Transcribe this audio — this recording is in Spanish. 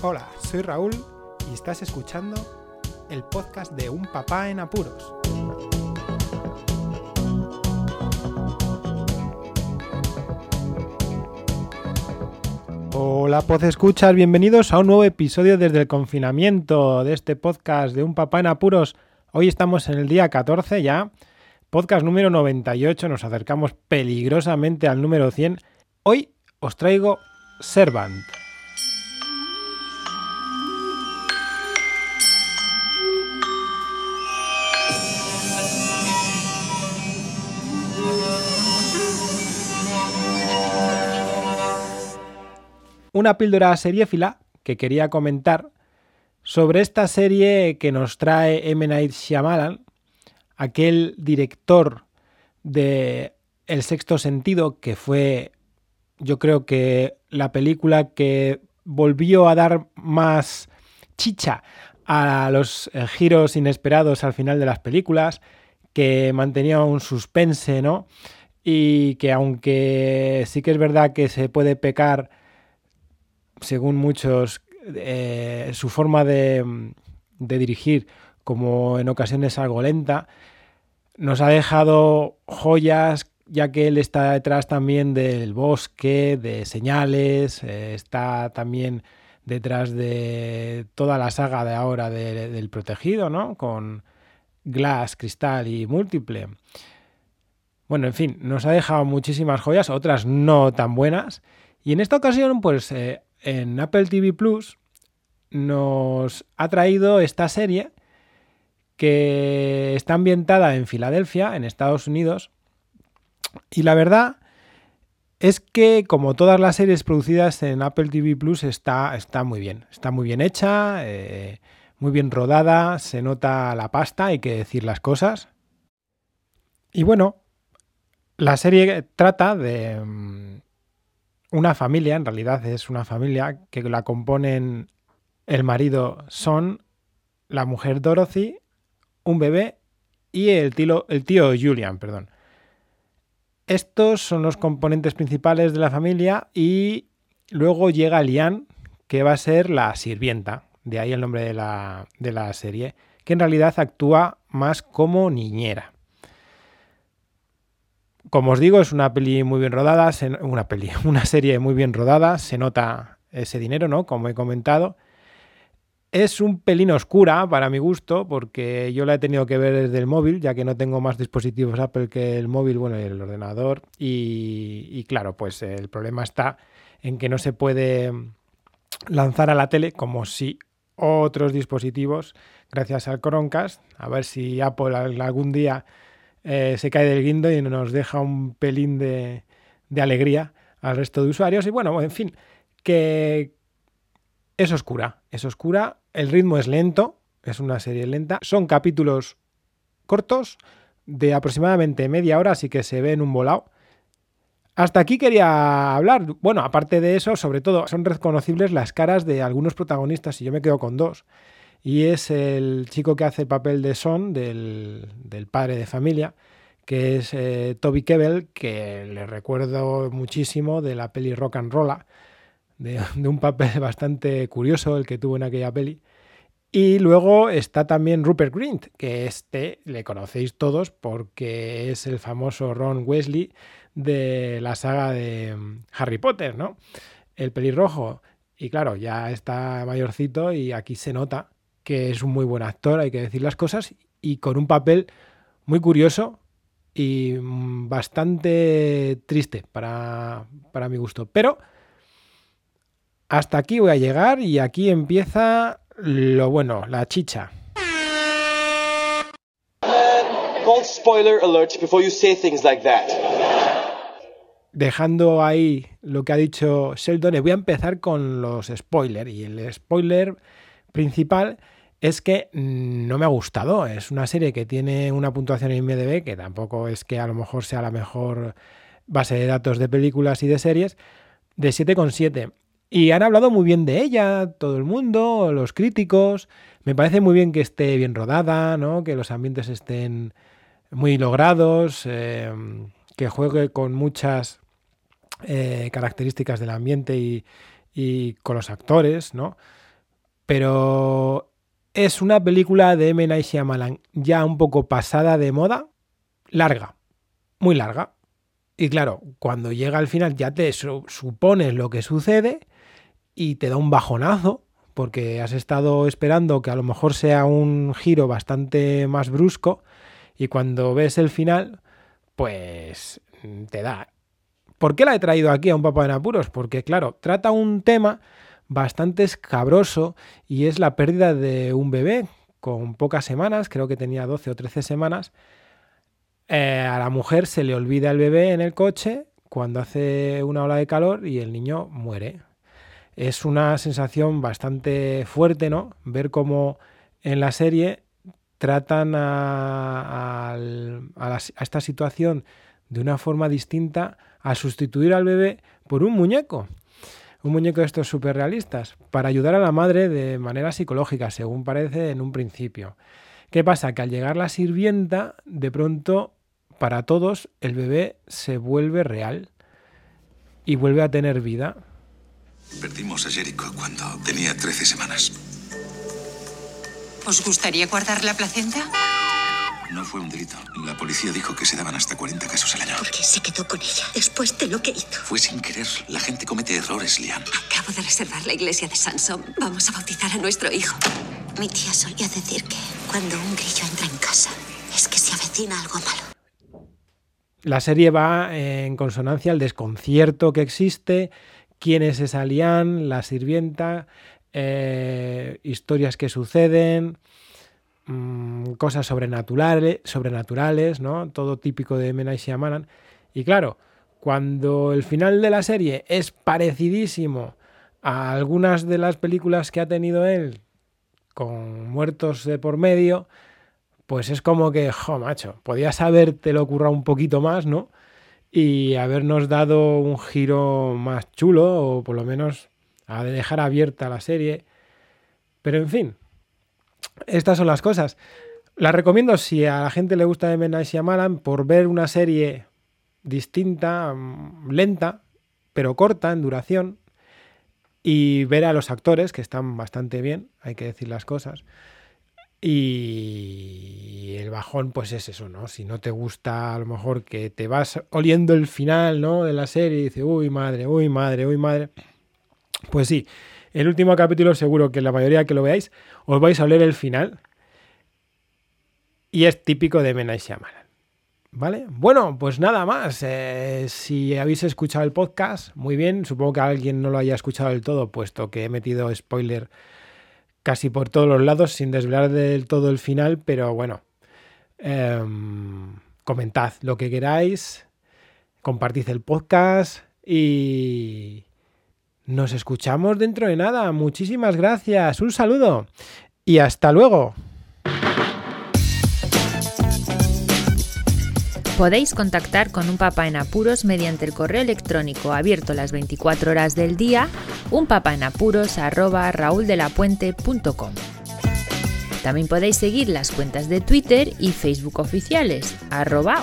Hola, soy Raúl y estás escuchando el podcast de Un Papá en Apuros. Hola, Poz Escuchas, bienvenidos a un nuevo episodio desde el confinamiento de este podcast de Un Papá en Apuros. Hoy estamos en el día 14 ya, podcast número 98, nos acercamos peligrosamente al número 100. Hoy os traigo Servant. Una píldora seriéfila que quería comentar sobre esta serie que nos trae M. Night Shyamalan, aquel director de El sexto sentido, que fue yo creo que la película que volvió a dar más chicha a los giros inesperados al final de las películas, que mantenía un suspense, ¿no? Y que aunque sí que es verdad que se puede pecar según muchos, eh, su forma de, dirigir, como en ocasiones algo lenta, nos ha dejado joyas, ya que él está detrás también del bosque, de señales, eh, está también detrás de toda la saga de ahora del protegido, ¿no? Con Glass, Cristal y Múltiple. Bueno, en fin, nos ha dejado muchísimas joyas, otras no tan buenas. Y en esta ocasión, pues eh, en Apple TV Plus nos ha traído esta serie que está ambientada en Filadelfia, en Estados Unidos. Y la verdad es que, como todas las series producidas en Apple TV Plus, está, está muy bien. Está muy bien hecha, eh, muy bien rodada, se nota la pasta, hay que decir las cosas. Y bueno, la serie trata de, mm, una familia, en realidad es una familia que la componen el marido Son, la mujer Dorothy, un bebé y el tío, Julian, perdón. Estos son los componentes principales de la familia y luego llega Lian, que va a ser la sirvienta, de ahí el nombre de la, de la serie, que en realidad actúa más como niñera. Como os digo, es una peli muy bien rodada, una peli, una serie muy bien rodada, se nota ese dinero, ¿no? Como he comentado. Es un pelín oscura para mi gusto, porque yo la he tenido que ver desde el móvil, ya que no tengo más dispositivos Apple que el móvil, bueno, y el ordenador. Y, y claro, pues el problema está en que no se puede lanzar a la tele como si otros dispositivos, gracias al Chromecast, a ver si Apple algún día eh, se cae del guindo y nos deja un pelín de, alegría al resto de usuarios. Y bueno, en fin, que es oscura, es oscura, el ritmo es lento, es una serie lenta, son capítulos cortos de aproximadamente media hora, así que se ve en un volado. Hasta aquí quería hablar. Bueno, aparte de eso, sobre todo, son reconocibles las caras de algunos protagonistas y yo me quedo con dos y es el chico que hace el papel de Son, del, padre de familia, que es eh, Toby Kebbell, que le recuerdo muchísimo de la peli Rock and Rolla, de, un papel bastante curioso el que tuvo en aquella peli. Y luego está también Rupert Grint, que este le conocéis todos porque es el famoso Ron Wesley de la saga de mm, Harry Potter, ¿no? El pelirrojo. Y claro, ya está mayorcito y aquí se nota que es un muy buen actor, hay que decir las cosas, y con un papel muy curioso y mm, bastante triste para, para mi gusto. Pero hasta aquí voy a llegar y aquí empieza lo bueno, la chicha. Dejando ahí lo que ha dicho Sheldon, voy a empezar con los spoilers. Y el spoiler principal es que no me ha gustado. Es una serie que tiene una puntuación en IMDb que tampoco es que a lo mejor sea la mejor base de datos de películas y de series, de 7,7. Y han hablado muy bien de ella, todo el mundo, los críticos. Me parece muy bien que esté bien rodada, ¿no? que los ambientes estén muy logrados, eh, que juegue con muchas eh, características del ambiente y, y, con los actores, ¿no? pero es una película de M. Night ya un poco pasada de moda, larga, muy larga. Y claro, cuando llega al final ya te supones lo que sucede y te da un bajonazo porque has estado esperando que a lo mejor sea un giro bastante más brusco y cuando ves el final, pues te da. ¿Por qué la he traído aquí a un papá en apuros? Porque claro, trata un tema bastante escabroso y es la pérdida de un bebé con pocas semanas, creo que tenía 12 o 13 semanas. Eh, a la mujer se le olvida el bebé en el coche cuando hace una ola de calor y el niño muere es una sensación bastante fuerte, ¿no? Ver cómo en la serie tratan a, esta situación de una forma distinta a sustituir al bebé por un muñeco. Un muñeco de estos súper realistas, para ayudar a la madre de manera psicológica, según parece en un principio. ¿Qué pasa? Que al llegar la sirvienta, de pronto, para todos, el bebé se vuelve real y vuelve a tener vida. Perdimos a Jericho cuando tenía 13 semanas. ¿Os gustaría guardar la placenta? No fue un delito. La policía dijo que se daban hasta 40 casos al año. ¿Por qué se quedó con ella después de lo que hizo? Fue sin querer. La gente comete errores, Liam. Acabo de reservar la iglesia de Sansom. Vamos a bautizar a nuestro hijo. Mi tía solía decir que cuando un grillo entra en casa es que se avecina algo malo. La serie va en consonancia al desconcierto que existe quiénes es Lian, la sirvienta, eh, historias que suceden, mm, cosas sobrenaturales, sobrenaturales, ¿no? Todo típico de Mena y Y claro, cuando el final de la serie es parecidísimo a algunas de las películas que ha tenido él con muertos de por medio, pues es como que, jo, macho, podías habértelo currado un poquito más, ¿no? y habernos dado un giro más chulo o por lo menos a dejar abierta la serie. Pero en fin, estas son las cosas. La recomiendo si a la gente le gusta M. Night Shyamalan por ver una serie distinta, mm, lenta, pero corta en duración y ver a los actores que están bastante bien, hay que decir las cosas. Y el bajón, pues es eso, ¿no? Si no te gusta, a lo mejor que te vas oliendo el final, ¿no? De la serie y dices, uy, madre, uy, madre, uy, madre. Pues sí, el último capítulo, seguro que la mayoría que lo veáis, os vais a oler el final. Y es típico de Mena Shyamalan. ¿Vale? Bueno, pues nada más. Eh, si habéis escuchado el podcast, muy bien. Supongo que alguien no lo haya escuchado del todo, puesto que he metido spoiler casi por todos los lados, sin desvelar del todo el final, pero bueno, em, comentad lo que queráis, compartid el podcast y nos escuchamos dentro de nada. Muchísimas gracias, un saludo y hasta luego. Podéis contactar con un papá en apuros mediante el correo electrónico abierto las 24 horas del día, unpapaenapuros@rauldelapuente.com. También podéis seguir las cuentas de Twitter y Facebook oficiales, arroba.